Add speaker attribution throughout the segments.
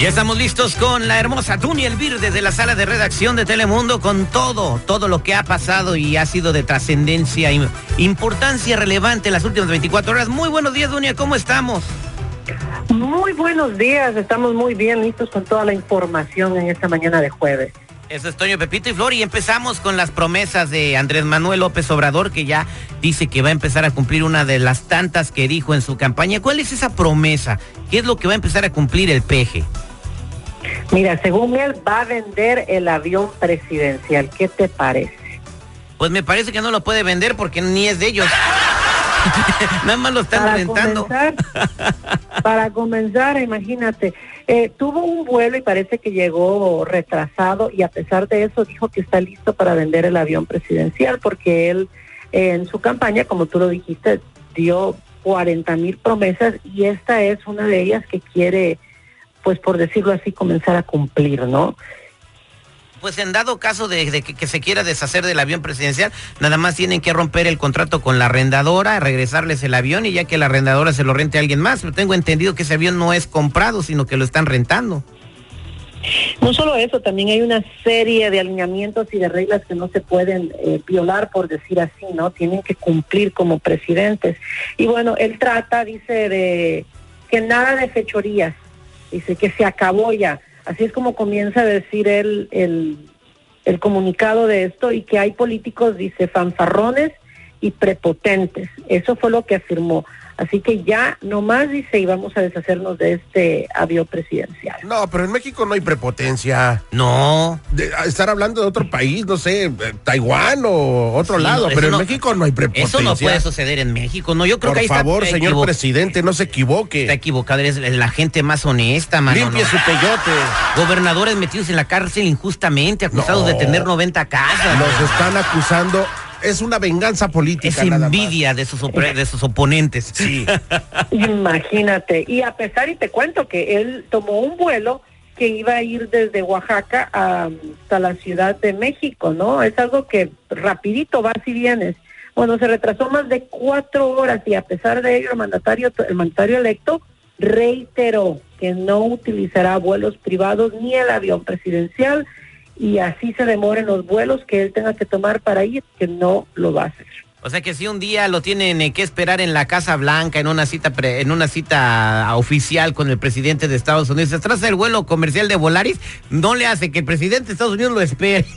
Speaker 1: Ya estamos listos con la hermosa Duny Elvir desde la sala de redacción de Telemundo con todo, todo lo que ha pasado y ha sido de trascendencia e importancia relevante en las últimas 24 horas. Muy buenos días, Dunia, ¿cómo estamos?
Speaker 2: Muy buenos días, estamos muy bien listos con toda la información en esta mañana de jueves.
Speaker 1: Eso es Toño Pepito y Flor y empezamos con las promesas de Andrés Manuel López Obrador que ya dice que va a empezar a cumplir una de las tantas que dijo en su campaña. ¿Cuál es esa promesa? ¿Qué es lo que va a empezar a cumplir el peje?
Speaker 2: Mira, según él va a vender el avión presidencial. ¿Qué te parece?
Speaker 1: Pues me parece que no lo puede vender porque ni es de ellos. Nada más lo están rentando.
Speaker 2: para comenzar, imagínate, eh, tuvo un vuelo y parece que llegó retrasado y a pesar de eso dijo que está listo para vender el avión presidencial porque él eh, en su campaña, como tú lo dijiste, dio 40 mil promesas y esta es una de ellas que quiere pues por decirlo así, comenzar a cumplir, ¿no?
Speaker 1: Pues en dado caso de, que, se quiera deshacer del avión presidencial, nada más tienen que romper el contrato con la arrendadora, regresarles el avión y ya que la arrendadora se lo rente a alguien más. Pero tengo entendido que ese avión no es comprado, sino que lo están rentando.
Speaker 2: No solo eso, también hay una serie de alineamientos y de reglas que no se pueden eh, violar, por decir así, ¿no? Tienen que cumplir como presidentes. Y bueno, él trata, dice, de que nada de fechorías, dice que se acabó ya. Así es como comienza a decir él el, el comunicado de esto y que hay políticos, dice, fanfarrones y prepotentes. Eso fue lo que afirmó. Así que ya nomás dice y vamos a deshacernos de este avión presidencial.
Speaker 3: No, pero en México no hay prepotencia.
Speaker 1: No.
Speaker 3: De, estar hablando de otro país, no sé, eh, Taiwán o otro lado, pero en México no hay prepotencia.
Speaker 1: Eso no puede suceder en México, no. Yo creo
Speaker 3: que
Speaker 1: ahí
Speaker 3: favor, señor presidente, no se equivoque.
Speaker 1: Está equivocado, es la gente más honesta, mano.
Speaker 3: Limpie su peyote.
Speaker 1: Gobernadores metidos en la cárcel injustamente, acusados de tener 90 casas.
Speaker 3: Los están acusando es una venganza política.
Speaker 1: Es envidia de sus, de sus oponentes.
Speaker 3: Sí.
Speaker 2: Imagínate. Y a pesar, y te cuento que él tomó un vuelo que iba a ir desde Oaxaca hasta la Ciudad de México, ¿no? Es algo que rapidito vas y vienes. Bueno, se retrasó más de cuatro horas y a pesar de ello el mandatario, el mandatario electo reiteró que no utilizará vuelos privados ni el avión presidencial y así se demoren los vuelos que él tenga que tomar para ir, que no lo va a hacer.
Speaker 1: O sea que si un día lo tienen eh, que esperar en la Casa Blanca, en una cita en una cita oficial con el presidente de Estados Unidos, se trata el vuelo comercial de Volaris, no le hace que el presidente de Estados Unidos lo espere.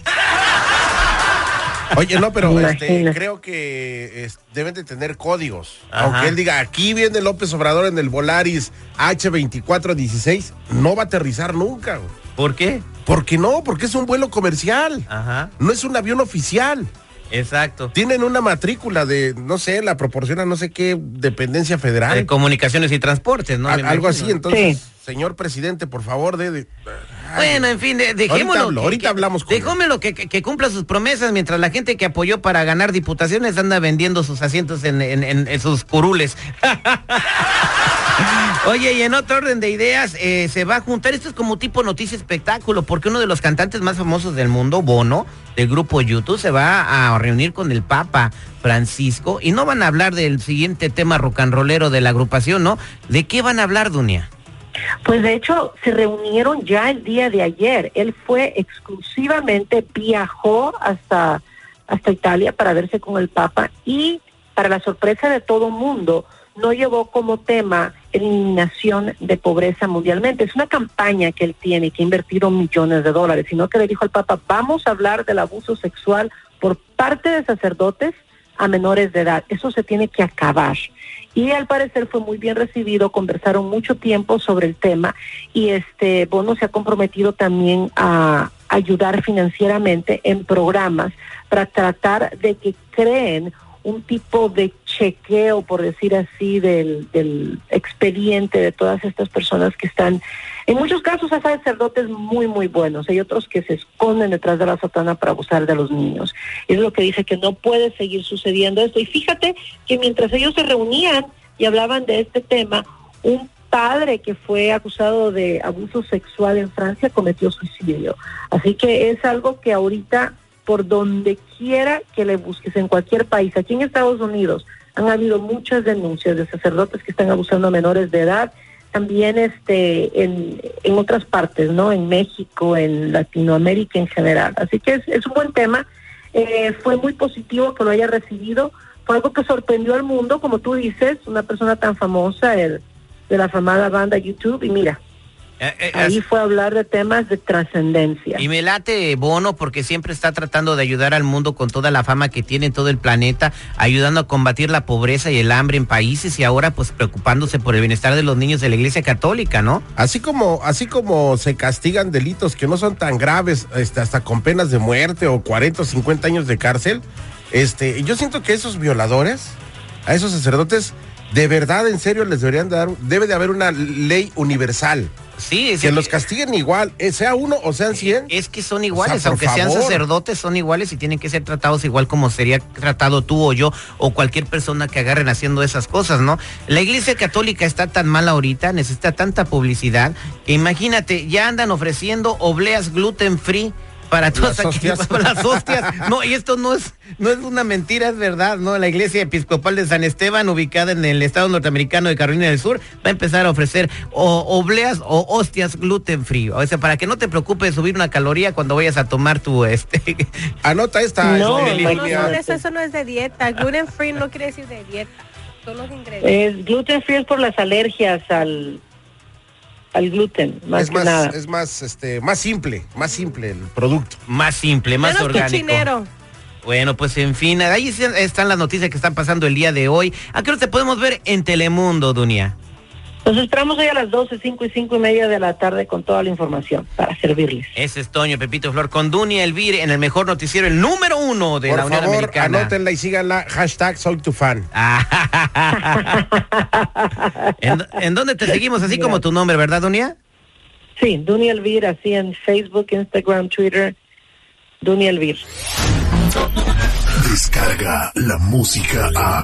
Speaker 3: Oye, no, pero este, creo que deben de tener códigos. Aunque él diga, aquí viene López Obrador en el Volaris H2416, no va a aterrizar nunca.
Speaker 1: ¿Por qué?
Speaker 3: Porque no, porque es un vuelo comercial. Ajá. No es un avión oficial.
Speaker 1: Exacto.
Speaker 3: Tienen una matrícula de, no sé, la proporciona no sé qué dependencia federal.
Speaker 1: De comunicaciones y transportes, ¿no?
Speaker 3: algo así, entonces, señor presidente, por favor, de...
Speaker 1: bueno, en fin, dejémoslo.
Speaker 3: Ahorita, hablamos con
Speaker 1: Dejémoslo que, que, cumpla sus promesas mientras la gente que apoyó para ganar diputaciones anda vendiendo sus asientos en, en, en sus curules. Oye, y en otro orden de ideas, eh, se va a juntar, esto es como tipo noticia espectáculo, porque uno de los cantantes más famosos del mundo, Bono, del grupo YouTube, se va a reunir con el Papa Francisco y no van a hablar del siguiente tema rocanrolero de la agrupación, ¿no? ¿De qué van a hablar, Dunia?
Speaker 2: Pues de hecho se reunieron ya el día de ayer. Él fue exclusivamente, viajó hasta, hasta Italia para verse con el Papa y para la sorpresa de todo mundo, no llevó como tema eliminación de pobreza mundialmente. Es una campaña que él tiene, que ha invertido millones de dólares, sino que le dijo al Papa, vamos a hablar del abuso sexual por parte de sacerdotes a menores de edad. Eso se tiene que acabar. Y al parecer fue muy bien recibido, conversaron mucho tiempo sobre el tema y este Bono se ha comprometido también a ayudar financieramente en programas para tratar de que creen un tipo de chequeo, por decir así, del, expediente de todas estas personas que están, en muchos casos hay sacerdotes muy, muy buenos, hay otros que se esconden detrás de la sotana para abusar de los niños. Es lo que dice que no puede seguir sucediendo esto. Y fíjate que mientras ellos se reunían y hablaban de este tema, un padre que fue acusado de abuso sexual en Francia cometió suicidio. Así que es algo que ahorita, por donde quiera que le busques, en cualquier país, aquí en Estados Unidos, han habido muchas denuncias de sacerdotes que están abusando a menores de edad, también este en, en otras partes, ¿no? En México, en Latinoamérica en general. Así que es, es un buen tema. Eh, fue muy positivo que lo haya recibido. Fue algo que sorprendió al mundo, como tú dices, una persona tan famosa, el de la famada banda YouTube y mira, eh, eh, Ahí fue a hablar de temas de trascendencia.
Speaker 1: Y me late Bono porque siempre está tratando de ayudar al mundo con toda la fama que tiene en todo el planeta, ayudando a combatir la pobreza y el hambre en países y ahora pues preocupándose por el bienestar de los niños de la Iglesia Católica, ¿no?
Speaker 3: Así como así como se castigan delitos que no son tan graves, este, hasta con penas de muerte o 40 o 50 años de cárcel, este, yo siento que esos violadores, a esos sacerdotes de verdad, en serio, les deberían dar, debe de haber una ley universal.
Speaker 1: Sí,
Speaker 3: que los castiguen igual, eh, sea uno o sean cien.
Speaker 1: Es que son iguales, aunque sean sacerdotes, son iguales y tienen que ser tratados igual como sería tratado tú o yo o cualquier persona que agarren haciendo esas cosas, ¿no? La iglesia católica está tan mal ahorita, necesita tanta publicidad, que imagínate, ya andan ofreciendo obleas gluten free para todas las hostias. las hostias. No, y esto no es, no es una mentira, es verdad, ¿no? La iglesia episcopal de San Esteban, ubicada en el estado norteamericano de Carolina del Sur, va a empezar a ofrecer obleas o hostias gluten free. O sea, para que no te preocupes subir una caloría cuando vayas a tomar tu este.
Speaker 3: Anota esta.
Speaker 4: No, no, eso, eso no es de dieta. Gluten free no quiere decir de dieta. Son los ingredientes.
Speaker 2: Es, gluten free es por las alergias al al gluten, más
Speaker 3: es
Speaker 2: más, nada.
Speaker 3: Es más, este, más simple, más simple el producto.
Speaker 1: Más simple, más orgánico. Bueno, pues en fin, ahí están las noticias que están pasando el día de hoy. ¿A qué hora te podemos ver en Telemundo, Dunia?
Speaker 2: Nos esperamos hoy a las 12, 5 y 5 y media de la tarde con toda la información para servirles.
Speaker 1: Ese es Toño Pepito Flor con Dunia Elvire en el mejor noticiero, el número uno de la Unión Americana.
Speaker 3: Anótenla y síganla, hashtag soy tu fan.
Speaker 1: ¿En, dónde te seguimos? Así como tu nombre, ¿verdad, Dunia?
Speaker 2: Sí, Dunia Elvir, así en Facebook, Instagram, Twitter, Dunia Elvir.
Speaker 5: Descarga la música a.